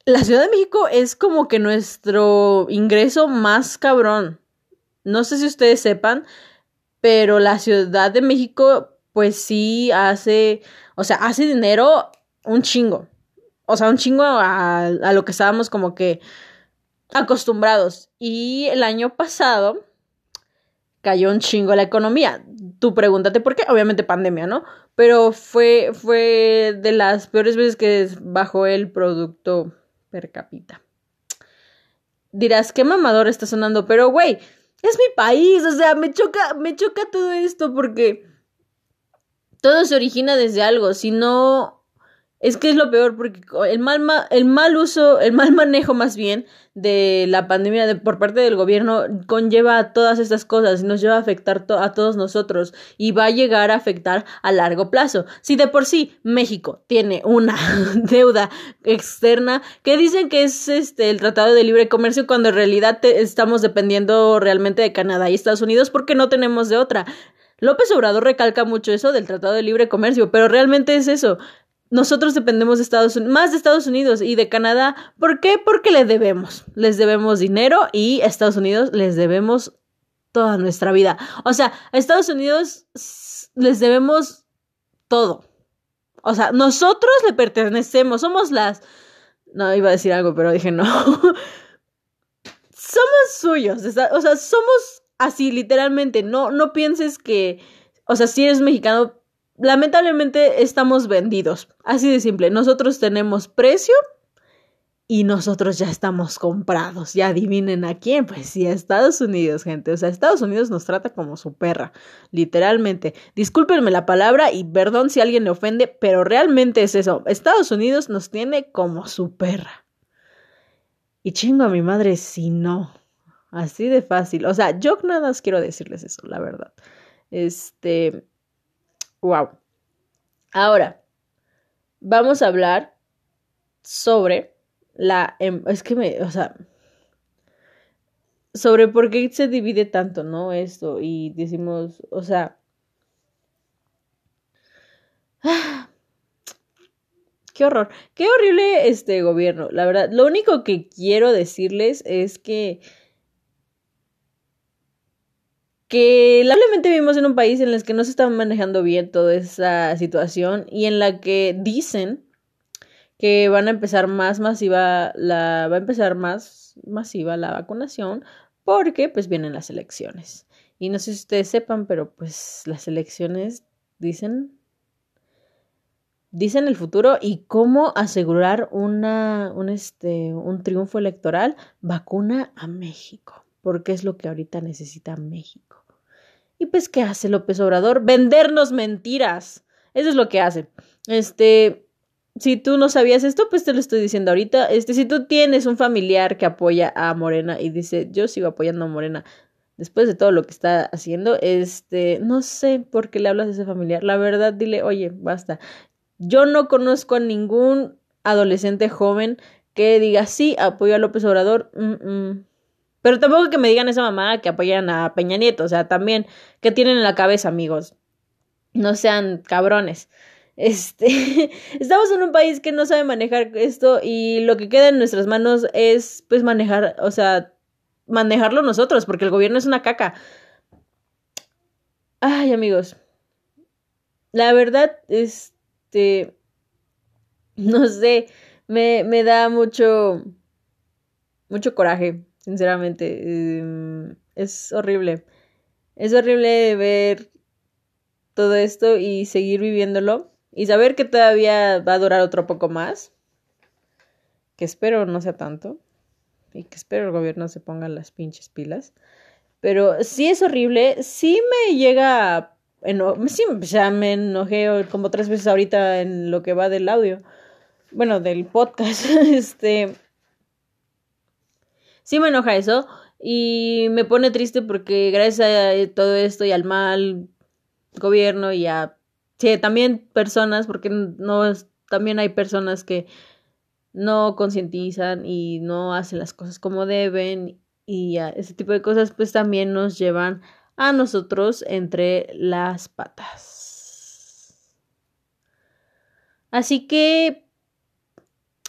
la Ciudad de México es como que nuestro ingreso más cabrón. No sé si ustedes sepan, pero la Ciudad de México pues sí hace, o sea, hace dinero un chingo. O sea, un chingo a, a lo que estábamos como que acostumbrados. Y el año pasado cayó un chingo la economía. Tú pregúntate por qué, obviamente pandemia, ¿no? Pero fue, fue de las peores veces que bajó el producto per cápita. Dirás, qué mamador está sonando, pero güey, es mi país, o sea, me choca, me choca todo esto porque todo se origina desde algo, si no es que es lo peor porque el mal, el mal uso, el mal manejo más bien de la pandemia de, por parte del gobierno conlleva todas estas cosas y nos lleva a afectar a todos nosotros y va a llegar a afectar a largo plazo. Si de por sí México tiene una deuda externa que dicen que es este el Tratado de Libre Comercio cuando en realidad estamos dependiendo realmente de Canadá y Estados Unidos porque no tenemos de otra. López Obrador recalca mucho eso del Tratado de Libre Comercio, pero realmente es eso nosotros dependemos de Estados Unidos, más de Estados Unidos y de Canadá. ¿Por qué? Porque le debemos. Les debemos dinero y a Estados Unidos les debemos toda nuestra vida. O sea, a Estados Unidos les debemos todo. O sea, nosotros le pertenecemos, somos las... No, iba a decir algo, pero dije no. somos suyos, o sea, somos así, literalmente. No, no pienses que, o sea, si eres mexicano, lamentablemente estamos vendidos. Así de simple. Nosotros tenemos precio y nosotros ya estamos comprados. Ya adivinen a quién. Pues sí, a Estados Unidos, gente. O sea, Estados Unidos nos trata como su perra. Literalmente. Discúlpenme la palabra y perdón si alguien le ofende, pero realmente es eso. Estados Unidos nos tiene como su perra. Y chingo a mi madre si no. Así de fácil. O sea, yo nada más quiero decirles eso, la verdad. Este. Wow. Ahora, vamos a hablar sobre la... Em, es que me... O sea... Sobre por qué se divide tanto, ¿no? Esto. Y decimos, o sea... qué horror. Qué horrible este gobierno. La verdad, lo único que quiero decirles es que que lamentablemente vivimos en un país en el que no se está manejando bien toda esa situación y en la que dicen que van a empezar más masiva la va a empezar más masiva la vacunación porque pues vienen las elecciones. Y no sé si ustedes sepan, pero pues las elecciones dicen dicen el futuro y cómo asegurar una un este un triunfo electoral, vacuna a México, porque es lo que ahorita necesita México. Y pues, ¿qué hace López Obrador? Vendernos mentiras. Eso es lo que hace. Este, si tú no sabías esto, pues te lo estoy diciendo ahorita. Este, si tú tienes un familiar que apoya a Morena y dice, yo sigo apoyando a Morena después de todo lo que está haciendo, este, no sé por qué le hablas a ese familiar. La verdad, dile, oye, basta. Yo no conozco a ningún adolescente joven que diga, sí, apoyo a López Obrador. Pero tampoco que me digan esa mamá que apoyan a Peña Nieto, o sea, también, que tienen en la cabeza, amigos? No sean cabrones. Este, estamos en un país que no sabe manejar esto y lo que queda en nuestras manos es, pues, manejar, o sea, manejarlo nosotros, porque el gobierno es una caca. Ay, amigos. La verdad, este, no sé, me, me da mucho, mucho coraje sinceramente. Em, es horrible. Es horrible ver todo esto y seguir viviéndolo y saber que todavía va a durar otro poco más. Que espero no sea tanto. Y que espero el gobierno se ponga las pinches pilas. Pero sí es horrible. Sí me llega sí, ya me enojé como tres veces ahorita en lo que va del audio. Bueno, del podcast. este sí me enoja eso y me pone triste porque gracias a todo esto y al mal gobierno y a sí, también personas, porque no también hay personas que no concientizan y no hacen las cosas como deben y ese tipo de cosas pues también nos llevan a nosotros entre las patas. Así que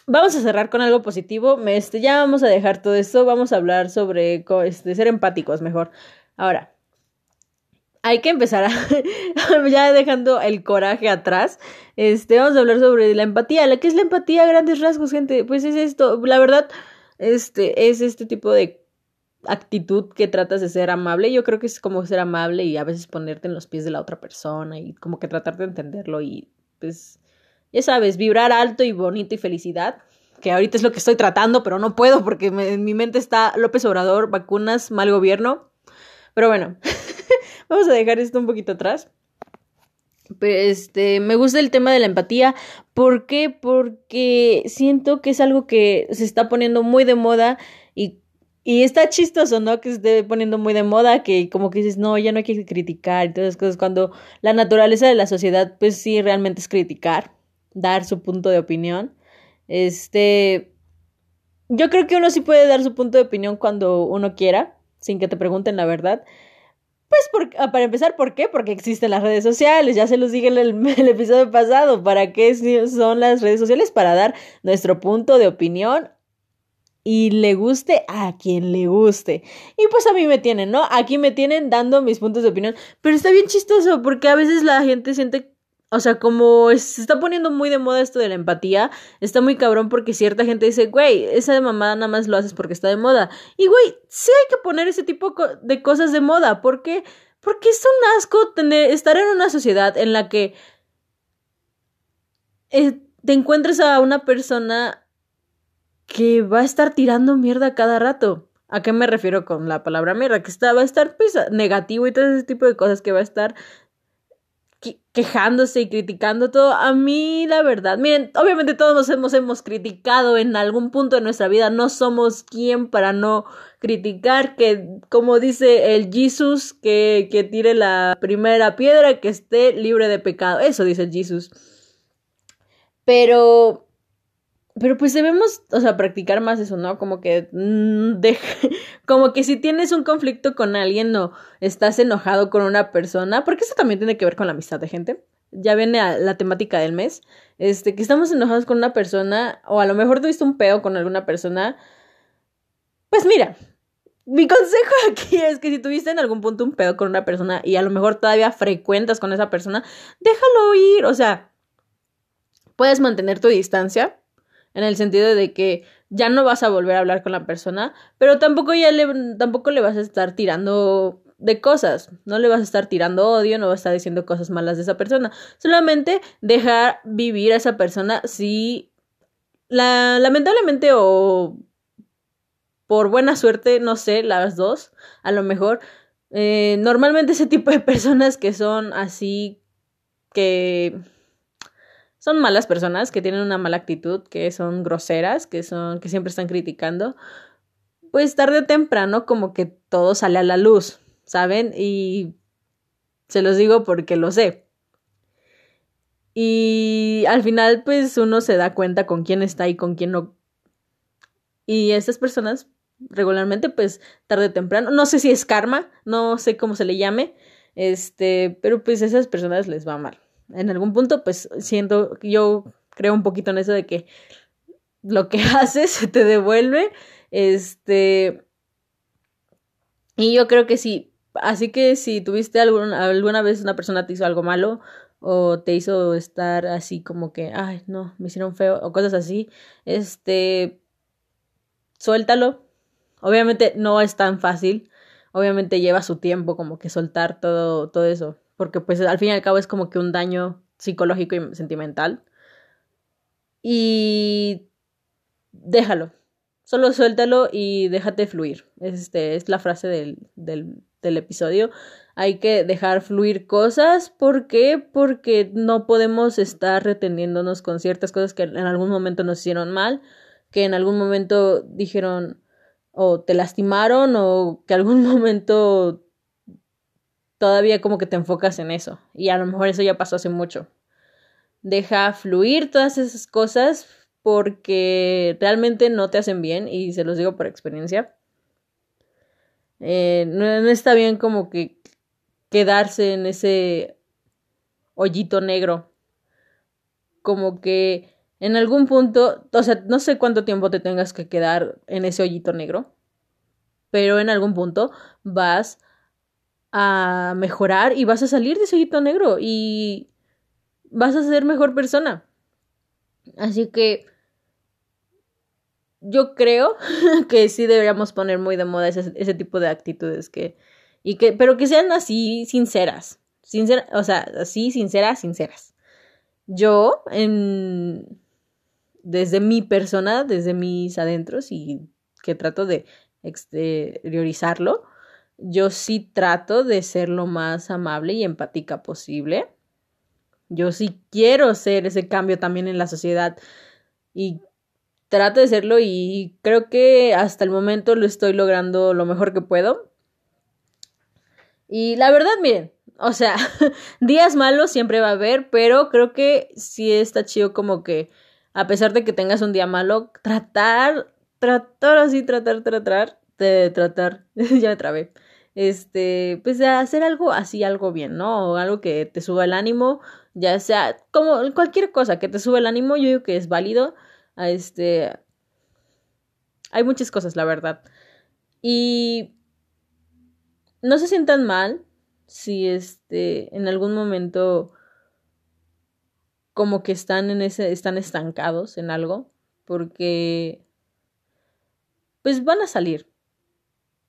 vamos a cerrar con algo positivo. Este, ya vamos a dejar todo esto. Vamos a hablar sobre este, ser empáticos mejor. Ahora, hay que empezar a, ya dejando el coraje atrás, este, vamos a hablar sobre la empatía. ¿La que es la empatía grandes rasgos, gente? Pues es esto, la verdad, este, es este tipo de actitud que tratas de ser amable. Yo creo que es como ser amable y a veces ponerte en los pies de la otra persona y como que tratar de entenderlo y pues, ya sabes, vibrar alto y bonito y felicidad. Que ahorita es lo que estoy tratando, pero no puedo porque en mi mente está López Obrador, vacunas, mal gobierno. Pero bueno, vamos a dejar esto un poquito atrás. Este, me gusta el tema de la empatía. ¿Por qué? Porque siento que es algo que se está poniendo muy de moda y, y está chistoso, ¿no? Que se esté poniendo muy de moda, que como que dices, no, ya no hay que criticar y todas esas cosas, cuando la naturaleza de la sociedad, pues sí, realmente es criticar, dar su punto de opinión. Este, yo creo que uno sí puede dar su punto de opinión cuando uno quiera, sin que te pregunten la verdad. Pues por, ah, para empezar, ¿por qué? Porque existen las redes sociales, ya se los dije en el, el, episodio pasado, ¿para qué son las redes sociales? Para dar nuestro punto de opinión y le guste a quien le guste. Y pues a mí me tienen, ¿no? Aquí me tienen dando mis puntos de opinión, pero está bien chistoso porque a veces la gente siente o sea, como se está poniendo muy de moda esto de la empatía, está muy cabrón porque cierta gente dice, güey, esa de mamada nada más lo haces porque está de moda. Y güey, sí hay que poner ese tipo de cosas de moda. ¿Por qué? Porque es un asco tener, estar en una sociedad en la que eh, te encuentres a una persona que va a estar tirando mierda cada rato. ¿A qué me refiero con la palabra mierda? Que está, va a estar pues, negativo y todo ese tipo de cosas que va a estar quejándose y criticando todo. A mí, la verdad, miren, obviamente todos nos hemos, hemos criticado en algún punto de nuestra vida. No somos quien para no criticar que, como dice el Jesus, que, que tire la primera piedra, que esté libre de pecado. Eso dice el Jesus. Pero pero pues debemos, o sea, practicar más eso, ¿no? Como que mm, como que si tienes un conflicto con alguien o estás enojado con una persona, porque eso también tiene que ver con la amistad de gente. Ya viene a la temática del mes, este, que estamos enojados con una persona o a lo mejor tuviste un peo con alguna persona. Pues mira, mi consejo aquí es que si tuviste en algún punto un pedo con una persona y a lo mejor todavía frecuentas con esa persona, déjalo ir, o sea, puedes mantener tu distancia, en el sentido de que ya no vas a volver a hablar con la persona, pero tampoco ya le, tampoco le vas a estar tirando de cosas, no le vas a estar tirando odio, no vas a estar diciendo cosas malas de esa persona, solamente dejar vivir a esa persona si la, lamentablemente o por buena suerte, no sé, las dos, a lo mejor, eh, normalmente ese tipo de personas que son así que son malas personas, que tienen una mala actitud, que son groseras, que son, que siempre están criticando, pues tarde o temprano como que todo sale a la luz, ¿saben? Y se los digo porque lo sé. Y al final, pues uno se da cuenta con quién está y con quién no. Y estas personas regularmente, pues tarde o temprano, no sé si es karma, no sé cómo se le llame, este, pero pues a esas personas les va mal en algún punto, pues siento, yo creo un poquito en eso de que lo que haces se te devuelve, este, y yo creo que sí, así que si tuviste alguna vez una persona te hizo algo malo o te hizo estar así como que, ay, no, me hicieron feo o cosas así, este, suéltalo. Obviamente no es tan fácil, obviamente lleva su tiempo como que soltar todo, todo eso porque pues al fin y al cabo es como que un daño psicológico y sentimental. Y déjalo, solo suéltalo y déjate fluir. Este, es la frase del, del, del episodio. Hay que dejar fluir cosas. ¿Por qué? Porque no podemos estar reteniéndonos con ciertas cosas que en algún momento nos hicieron mal, que en algún momento dijeron o te lastimaron o que algún momento todavía como que te enfocas en eso. Y a lo mejor eso ya pasó hace mucho. Deja fluir todas esas cosas porque realmente no te hacen bien y se los digo por experiencia. Eh, no, no está bien como que quedarse en ese hoyito negro. Como que en algún punto, o sea, no sé cuánto tiempo te tengas que quedar en ese hoyito negro, pero en algún punto vas a mejorar y vas a salir de ese hoyito negro y vas a ser mejor persona. Así que yo creo que sí deberíamos poner muy de moda ese, ese tipo de actitudes que y que pero que sean así sinceras, sinceras, o sea, así sinceras, sinceras. Yo en desde mi persona, desde mis adentros y que trato de exteriorizarlo, yo sí trato de ser lo más amable y empática posible. Yo sí quiero ser ese cambio también en la sociedad y trato de serlo y creo que hasta el momento lo estoy logrando lo mejor que puedo. Y la verdad, miren, o sea, días malos siempre va a haber, pero creo que sí está chido como que a pesar de que tengas un día malo, tratar, tratar así, tratar, tratar, de tratar, ya me trabé, este, pues de hacer algo así, algo bien, ¿no? O algo que te suba el ánimo, ya sea como cualquier cosa que te suba el ánimo, yo digo que es válido, a este, hay muchas cosas, la verdad. Y no se sientan mal si este, en algún momento como que están en ese, están estancados en algo, porque pues van a salir.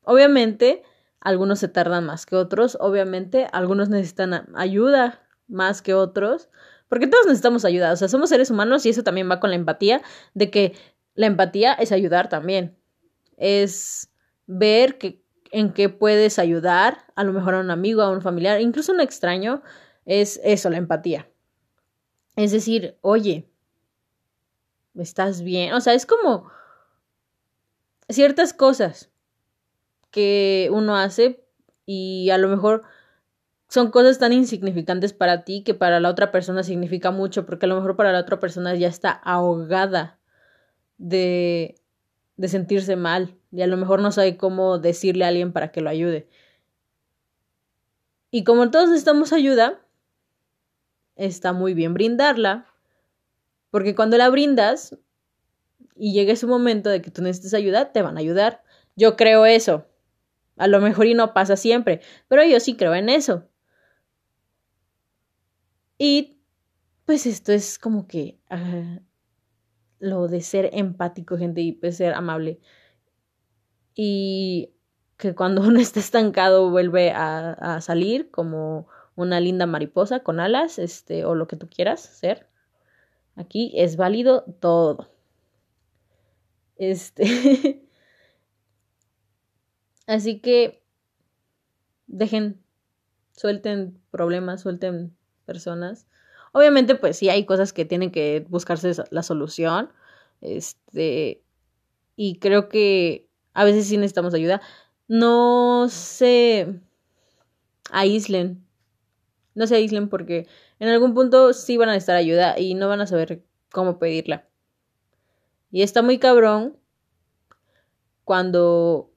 Obviamente, algunos se tardan más que otros, obviamente, algunos necesitan ayuda más que otros, porque todos necesitamos ayuda, o sea, somos seres humanos y eso también va con la empatía, de que la empatía es ayudar también, es ver que, en qué puedes ayudar, a lo mejor a un amigo, a un familiar, incluso a un extraño, es eso, la empatía. Es decir, oye, ¿estás bien? O sea, es como ciertas cosas que uno hace y a lo mejor son cosas tan insignificantes para ti que para la otra persona significa mucho, porque a lo mejor para la otra persona ya está ahogada de, de sentirse mal y a lo mejor no sabe cómo decirle a alguien para que lo ayude. Y como todos necesitamos ayuda, está muy bien brindarla, porque cuando la brindas y llegue su momento de que tú necesites ayuda, te van a ayudar. Yo creo eso. A lo mejor y no pasa siempre, pero yo sí creo en eso. Y pues esto es como que ah, lo de ser empático, gente, y pues ser amable. Y que cuando uno está estancado vuelve a, a salir como una linda mariposa con alas, este, o lo que tú quieras ser. Aquí es válido todo. Este. Así que dejen, suelten problemas, suelten personas. Obviamente, pues sí hay cosas que tienen que buscarse la solución. Este. Y creo que a veces sí necesitamos ayuda. No se aíslen no se aíslen porque en algún punto sí van a necesitar ayuda y no van a saber cómo pedirla. Y está muy cabrón cuando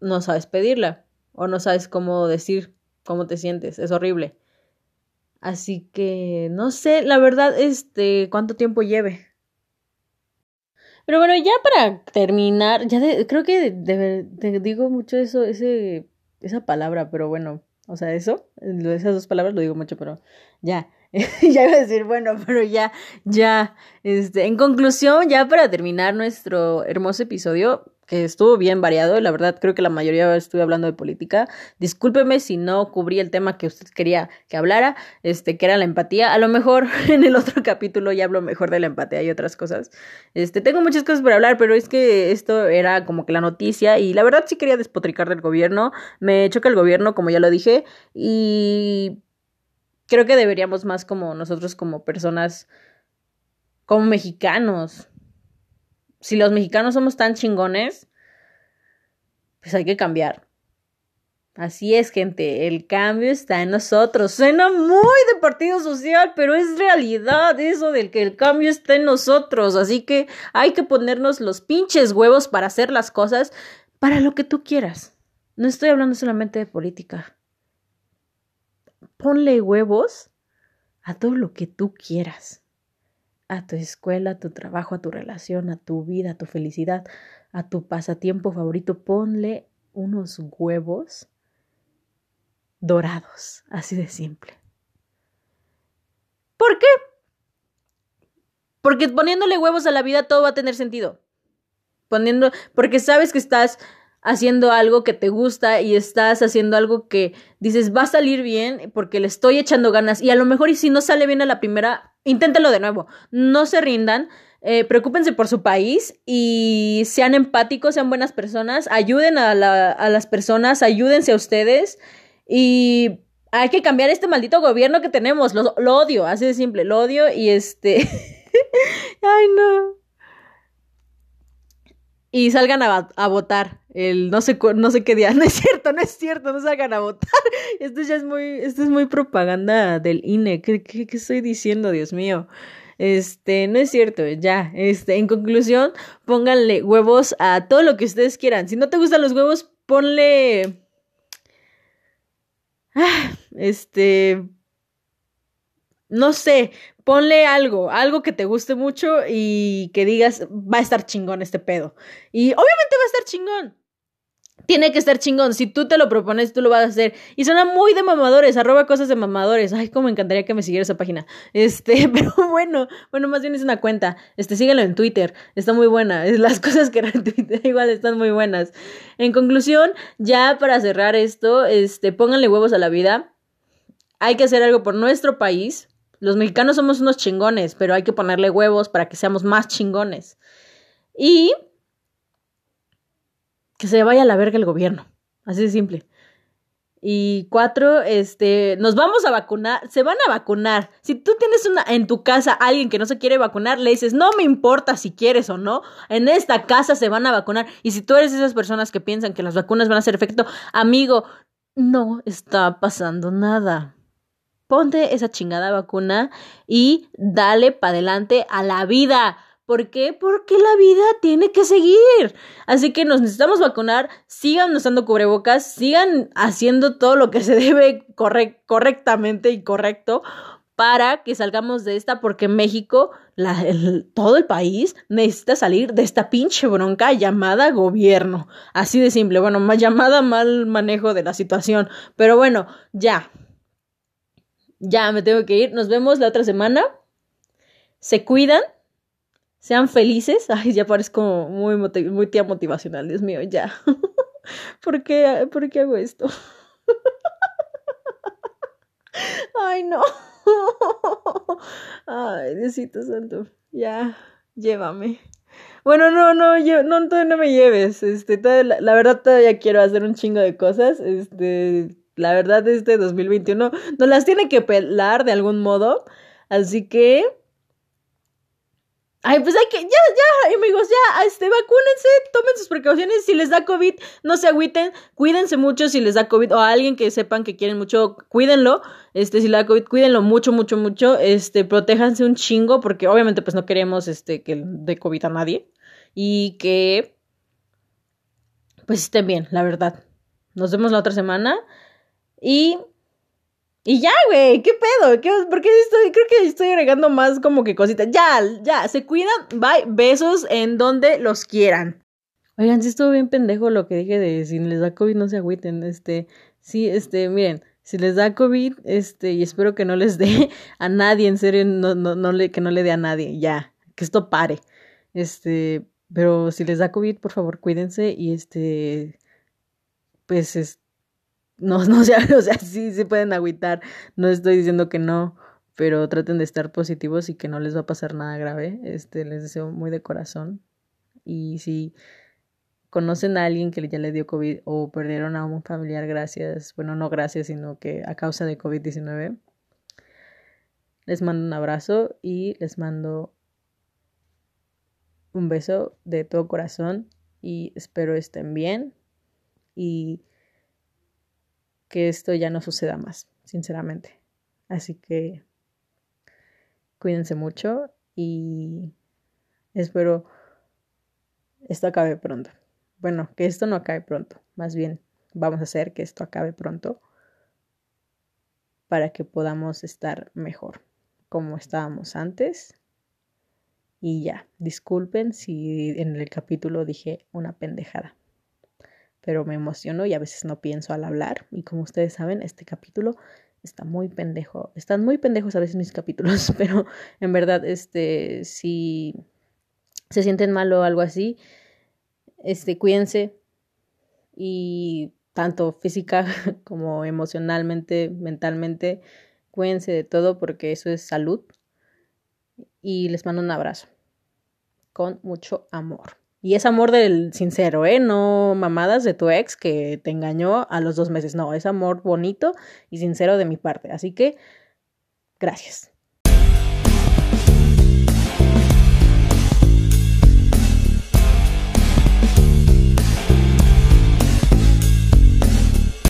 no sabes pedirla o no sabes cómo decir cómo te sientes. Es horrible. Así que no sé, la verdad, este, cuánto tiempo lleve. Pero bueno, ya para terminar, ya creo que digo mucho eso, ese, esa palabra, pero bueno, o sea, eso, esas dos palabras lo digo mucho, pero ya. ya iba a decir, bueno, pero ya, ya. Este, en conclusión, ya para terminar nuestro hermoso episodio, estuvo bien variado, la verdad creo que la mayoría estuve hablando de política. Discúlpeme si no cubrí el tema que usted quería que hablara, este, que era la empatía. A lo mejor en el otro capítulo ya hablo mejor de la empatía y otras cosas. Este, tengo muchas cosas por hablar, pero es que esto era como que la noticia y la verdad sí quería despotricar del gobierno. Me choca el gobierno, como ya lo dije, y creo que deberíamos más como nosotros como personas como mexicanos si los mexicanos somos tan chingones, pues hay que cambiar. Así es, gente, el cambio está en nosotros. Suena muy de partido social, pero es realidad eso del que el cambio está en nosotros. Así que hay que ponernos los pinches huevos para hacer las cosas para lo que tú quieras. No estoy hablando solamente de política. Ponle huevos a todo lo que tú quieras a tu escuela, a tu trabajo, a tu relación, a tu vida, a tu felicidad, a tu pasatiempo favorito. Ponle unos huevos dorados, así de simple. ¿Por qué? Porque poniéndole huevos a la vida todo va a tener sentido. Poniendo, porque sabes que estás haciendo algo que te gusta y estás haciendo algo que dices va a salir bien porque le estoy echando ganas y a lo mejor y si no sale bien a la primera, inténtalo de nuevo, no se rindan, eh, preocúpense por su país y sean empáticos, sean buenas personas, ayuden a, la, las personas, ayúdense a ustedes. Y hay que cambiar este maldito gobierno que tenemos, lo, lo odio, así de simple, lo odio y este... Ay, no y salgan a, votar el no sé no sé qué día. No es cierto no es cierto no salgan a votar. Esto ya es muy esto es muy propaganda del INE. ¿Qué, qué, qué estoy diciendo Dios mío este no es cierto ya este en conclusión pónganle huevos a todo lo que ustedes quieran. Si no te gustan los huevos ponle ah, este no sé, ponle algo, algo que te guste mucho y que digas, va a estar chingón este pedo. Y obviamente va a estar chingón. Tiene que estar chingón. Si tú te lo propones, tú lo vas a hacer. Y suena muy de mamadores, arroba cosas de mamadores. Ay, cómo me encantaría que me siguiera esa página. Este, pero bueno, bueno, más bien es una cuenta. Este, síguelo en Twitter. Está muy buena. Las cosas que Twitter igual están muy buenas. En conclusión, ya para cerrar esto, este, pónganle huevos a la vida. Hay que hacer algo por nuestro país los mexicanos somos unos chingones, pero hay que ponerle huevos para que seamos más chingones. Y que se vaya a la verga el gobierno. Así de simple. Y cuatro, este, nos vamos a vacunar, se van a vacunar. Si tú tienes una, en tu casa alguien que no se quiere vacunar, le dices, no me importa si quieres o no, en esta casa se van a vacunar. Y si tú eres de esas personas que piensan que las vacunas van a hacer efecto, amigo, no está pasando nada ponte esa chingada vacuna y dale para adelante a la vida. ¿Por qué? Porque la vida tiene que seguir. Así que nos necesitamos vacunar, sigan usando cubrebocas, sigan haciendo todo lo que se debe correctamente y correcto para que salgamos de esta, porque México, todo el país necesita salir de esta pinche bronca llamada gobierno. Así de simple, bueno, más llamada mal manejo de la situación. Pero bueno, ya, ya me tengo que ir. Nos vemos la otra semana. Se cuidan. Sean felices. Ay, ya parezco muy, muy tía motivacional. Dios mío, ya. ¿Por qué, ¿Por qué hago esto? Ay, no. Ay, Diosito Santo. Ya, llévame. Bueno, no, no, yo, no, todavía no me lleves. Este, la, la, verdad todavía quiero hacer un chingo de cosas. Este, la verdad, este 2021 nos las tiene que pelar de algún modo. Así que. Ay, pues hay que, ya, ya, amigos, ya, este, vacúnense, tomen sus precauciones, si les da COVID, no se agüiten, cuídense mucho si les da COVID, o a alguien que sepan que quieren mucho, cuídenlo, este, si les da COVID, cuídenlo mucho, mucho, mucho, este, protéjanse un chingo, porque obviamente pues no queremos, este, que dé COVID a nadie, y que, pues estén bien, la verdad. Nos vemos la otra semana. Y. Y ya, güey, ¿qué pedo? ¿Qué, ¿Por qué estoy? Creo que estoy agregando más como que cositas. Ya, ya, se cuidan. Bye. Besos en donde los quieran. Oigan, sí estuvo bien pendejo lo que dije de si les da COVID no se agüiten. Este, sí, este, miren, si les da COVID, este, y espero que no les dé a nadie, en serio, no, no, no le, que no le dé a nadie, ya, que esto pare. Este, pero si les da COVID, por favor, cuídense y este, pues, este no, no, o sea, o sea, sí, sí pueden agüitar, no estoy diciendo que no, pero traten de estar positivos y que no les va a pasar nada grave, este, les deseo muy de corazón, y si conocen a alguien que ya le dio COVID o perdieron a un familiar gracias, bueno, no gracias, sino que a causa de COVID-19, les mando un abrazo y les mando un beso de todo corazón y espero estén bien y que esto ya no suceda más, sinceramente. Así que cuídense mucho y espero esto acabe pronto. Bueno, que esto no acabe pronto, más bien vamos a hacer que esto acabe pronto para que podamos estar mejor como estábamos antes. Y ya, disculpen si en el capítulo dije una pendejada. Pero me emociono y a veces no pienso al hablar. Y como ustedes saben, este capítulo está muy pendejo. Están muy pendejos a veces mis capítulos, pero en verdad, este, si se sienten mal o algo así, este, cuídense y tanto física como emocionalmente, mentalmente, cuídense de todo porque eso es salud. Y les mando un abrazo con mucho amor. Y es amor del sincero, ¿eh? No mamadas de tu ex que te engañó a los dos meses. No, es amor bonito y sincero de mi parte. Así que, gracias.